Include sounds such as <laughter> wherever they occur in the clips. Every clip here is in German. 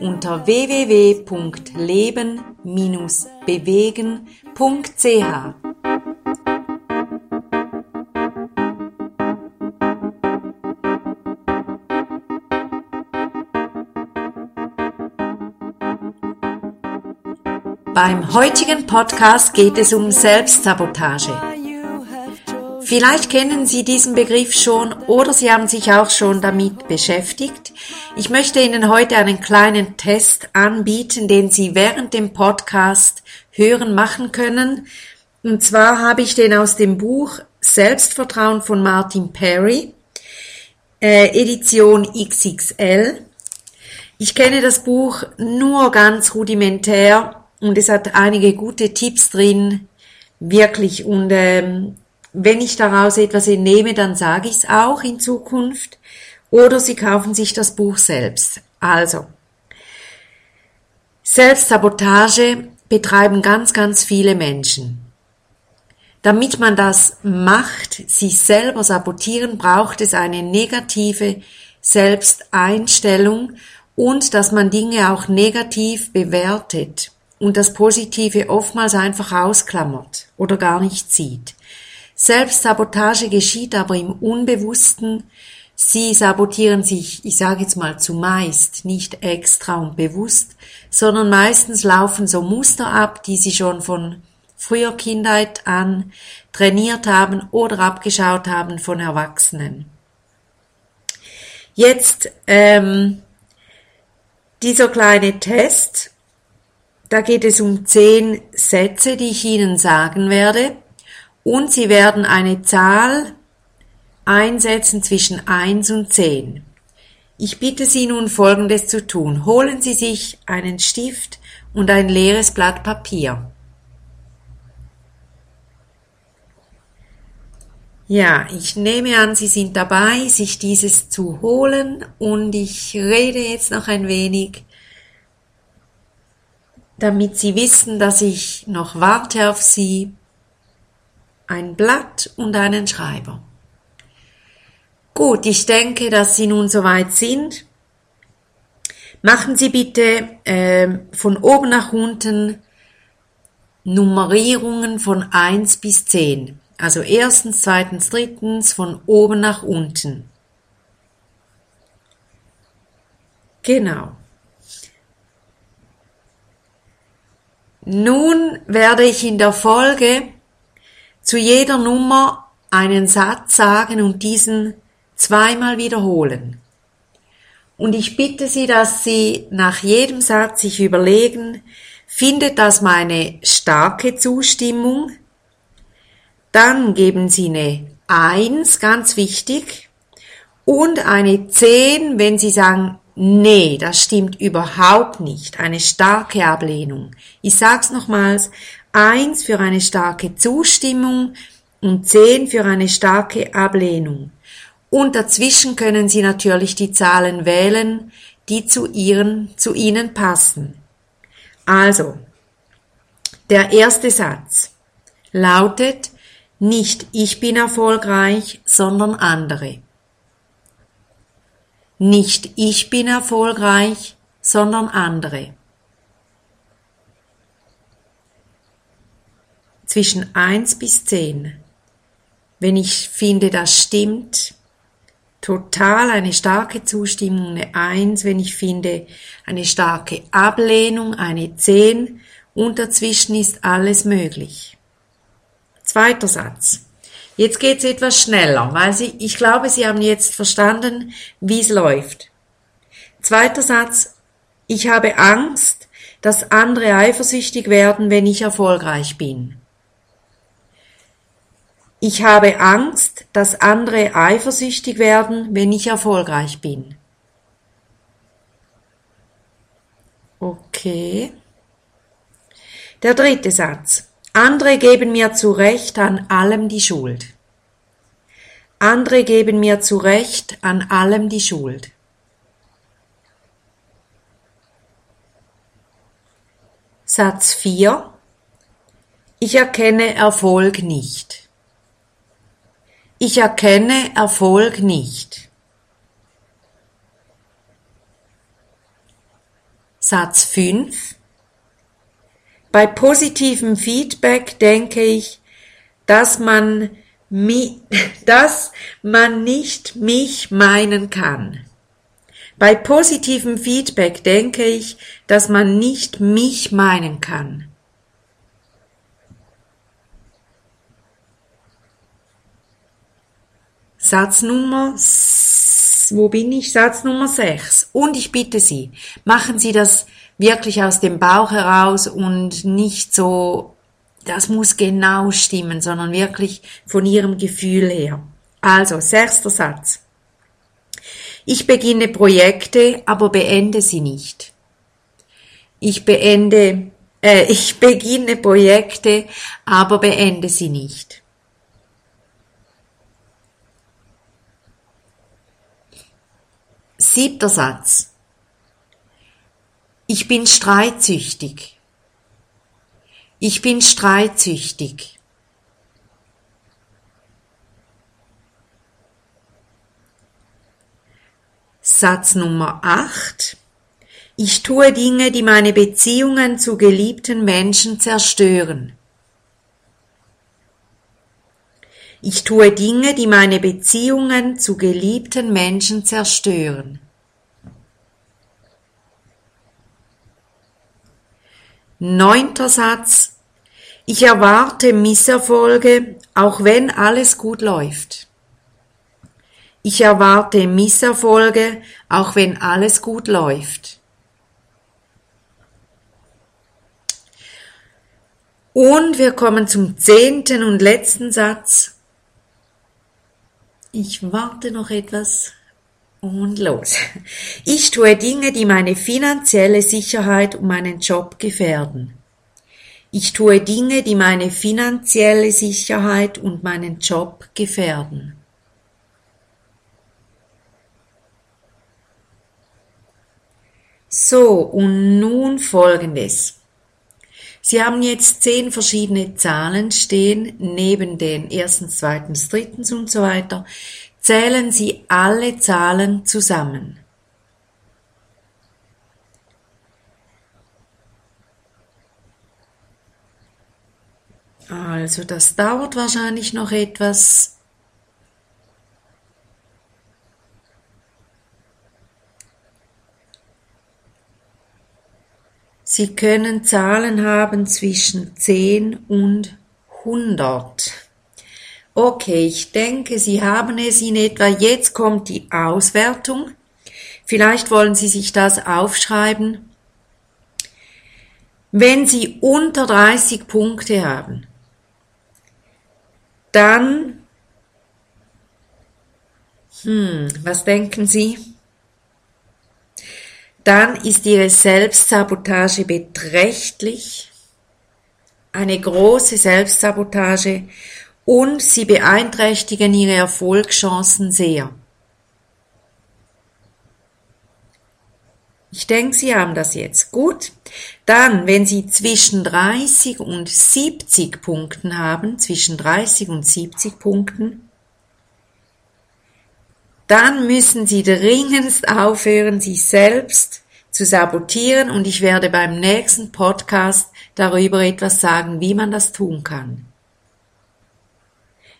unter www.leben-bewegen.ch. Beim heutigen Podcast geht es um Selbstsabotage. Vielleicht kennen Sie diesen Begriff schon oder Sie haben sich auch schon damit beschäftigt. Ich möchte Ihnen heute einen kleinen Test anbieten, den Sie während dem Podcast hören machen können. Und zwar habe ich den aus dem Buch Selbstvertrauen von Martin Perry, äh, Edition XXL. Ich kenne das Buch nur ganz rudimentär und es hat einige gute Tipps drin, wirklich. Und ähm, wenn ich daraus etwas entnehme, dann sage ich es auch in Zukunft. Oder Sie kaufen sich das Buch selbst. Also, Selbstsabotage betreiben ganz, ganz viele Menschen. Damit man das macht, sich selber sabotieren, braucht es eine negative Selbsteinstellung und dass man Dinge auch negativ bewertet und das Positive oftmals einfach ausklammert oder gar nicht sieht. Selbstsabotage geschieht aber im Unbewussten, Sie sabotieren sich, ich sage jetzt mal zumeist, nicht extra und bewusst, sondern meistens laufen so Muster ab, die sie schon von früher Kindheit an trainiert haben oder abgeschaut haben von Erwachsenen. Jetzt ähm, dieser kleine Test, da geht es um zehn Sätze, die ich Ihnen sagen werde, und Sie werden eine Zahl einsetzen zwischen 1 und 10. Ich bitte Sie nun Folgendes zu tun. Holen Sie sich einen Stift und ein leeres Blatt Papier. Ja, ich nehme an, Sie sind dabei, sich dieses zu holen und ich rede jetzt noch ein wenig, damit Sie wissen, dass ich noch warte auf Sie. Ein Blatt und einen Schreiber. Gut, ich denke, dass Sie nun soweit sind. Machen Sie bitte äh, von oben nach unten Nummerierungen von 1 bis 10. Also erstens, zweitens, drittens, von oben nach unten. Genau. Nun werde ich in der Folge zu jeder Nummer einen Satz sagen und diesen zweimal wiederholen. Und ich bitte Sie, dass Sie nach jedem Satz sich überlegen, findet das meine starke Zustimmung? Dann geben Sie eine Eins, ganz wichtig, und eine Zehn, wenn Sie sagen, nee, das stimmt überhaupt nicht, eine starke Ablehnung. Ich sag's nochmals, Eins für eine starke Zustimmung und Zehn für eine starke Ablehnung. Und dazwischen können Sie natürlich die Zahlen wählen, die zu, ihren, zu Ihnen passen. Also, der erste Satz lautet nicht ich bin erfolgreich, sondern andere. Nicht ich bin erfolgreich, sondern andere. Zwischen eins bis zehn. Wenn ich finde, das stimmt, total eine starke Zustimmung, eine Eins, wenn ich finde, eine starke Ablehnung, eine Zehn und dazwischen ist alles möglich. Zweiter Satz. Jetzt geht's etwas schneller, weil Sie, ich glaube, Sie haben jetzt verstanden, wie es läuft. Zweiter Satz. Ich habe Angst, dass andere eifersüchtig werden, wenn ich erfolgreich bin. Ich habe Angst, dass andere eifersüchtig werden, wenn ich erfolgreich bin. Okay. Der dritte Satz. Andere geben mir zu Recht an allem die Schuld. Andere geben mir zu Recht an allem die Schuld. Satz 4. Ich erkenne Erfolg nicht. Ich erkenne Erfolg nicht. Satz 5. Bei positivem Feedback denke ich, dass man, mi, <laughs> dass man nicht mich meinen kann. Bei positivem Feedback denke ich, dass man nicht mich meinen kann. Satz Nummer, wo bin ich? Satz Nummer 6. Und ich bitte Sie, machen Sie das wirklich aus dem Bauch heraus und nicht so, das muss genau stimmen, sondern wirklich von Ihrem Gefühl her. Also, sechster Satz. Ich beginne Projekte, aber beende sie nicht. Ich beende, äh, <laughs> ich beginne Projekte, aber beende sie nicht. Siebter Satz. Ich bin streitsüchtig. Ich bin streitsüchtig. Satz Nummer 8. Ich tue Dinge, die meine Beziehungen zu geliebten Menschen zerstören. Ich tue Dinge, die meine Beziehungen zu geliebten Menschen zerstören. Neunter Satz. Ich erwarte Misserfolge, auch wenn alles gut läuft. Ich erwarte Misserfolge, auch wenn alles gut läuft. Und wir kommen zum zehnten und letzten Satz. Ich warte noch etwas und los. Ich tue Dinge, die meine finanzielle Sicherheit und meinen Job gefährden. Ich tue Dinge, die meine finanzielle Sicherheit und meinen Job gefährden. So, und nun folgendes. Sie haben jetzt zehn verschiedene Zahlen stehen, neben den erstens, zweitens, drittens und so weiter. Zählen Sie alle Zahlen zusammen. Also das dauert wahrscheinlich noch etwas. Sie können Zahlen haben zwischen 10 und 100. Okay, ich denke, Sie haben es in etwa. Jetzt kommt die Auswertung. Vielleicht wollen Sie sich das aufschreiben. Wenn Sie unter 30 Punkte haben, dann, hm, was denken Sie? dann ist ihre Selbstsabotage beträchtlich, eine große Selbstsabotage und sie beeinträchtigen ihre Erfolgschancen sehr. Ich denke, Sie haben das jetzt. Gut. Dann, wenn Sie zwischen 30 und 70 Punkten haben, zwischen 30 und 70 Punkten, dann müssen Sie dringendst aufhören, sich selbst zu sabotieren und ich werde beim nächsten Podcast darüber etwas sagen, wie man das tun kann.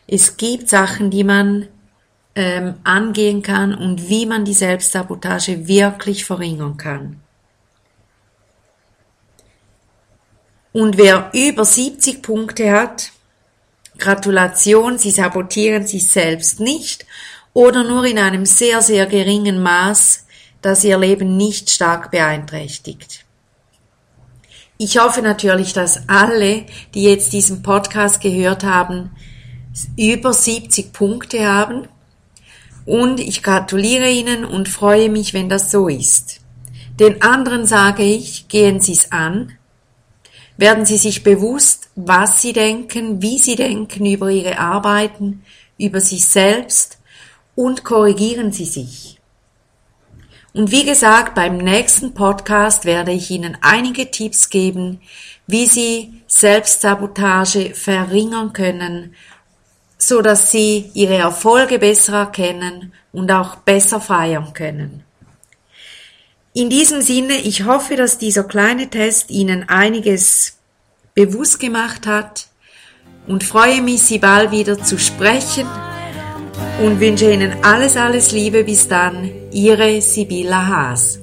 Es gibt Sachen, die man ähm, angehen kann und wie man die Selbstsabotage wirklich verringern kann. Und wer über 70 Punkte hat, Gratulation, Sie sabotieren sich selbst nicht oder nur in einem sehr, sehr geringen Maß, das ihr Leben nicht stark beeinträchtigt. Ich hoffe natürlich, dass alle, die jetzt diesen Podcast gehört haben, über 70 Punkte haben und ich gratuliere Ihnen und freue mich, wenn das so ist. Den anderen sage ich, gehen Sie es an, werden Sie sich bewusst, was Sie denken, wie Sie denken über Ihre Arbeiten, über sich selbst und korrigieren Sie sich. Und wie gesagt, beim nächsten Podcast werde ich Ihnen einige Tipps geben, wie Sie Selbstsabotage verringern können, so dass Sie Ihre Erfolge besser erkennen und auch besser feiern können. In diesem Sinne, ich hoffe, dass dieser kleine Test Ihnen einiges bewusst gemacht hat und freue mich, Sie bald wieder zu sprechen und wünsche Ihnen alles, alles Liebe bis dann. Ihre Sibylla Haas.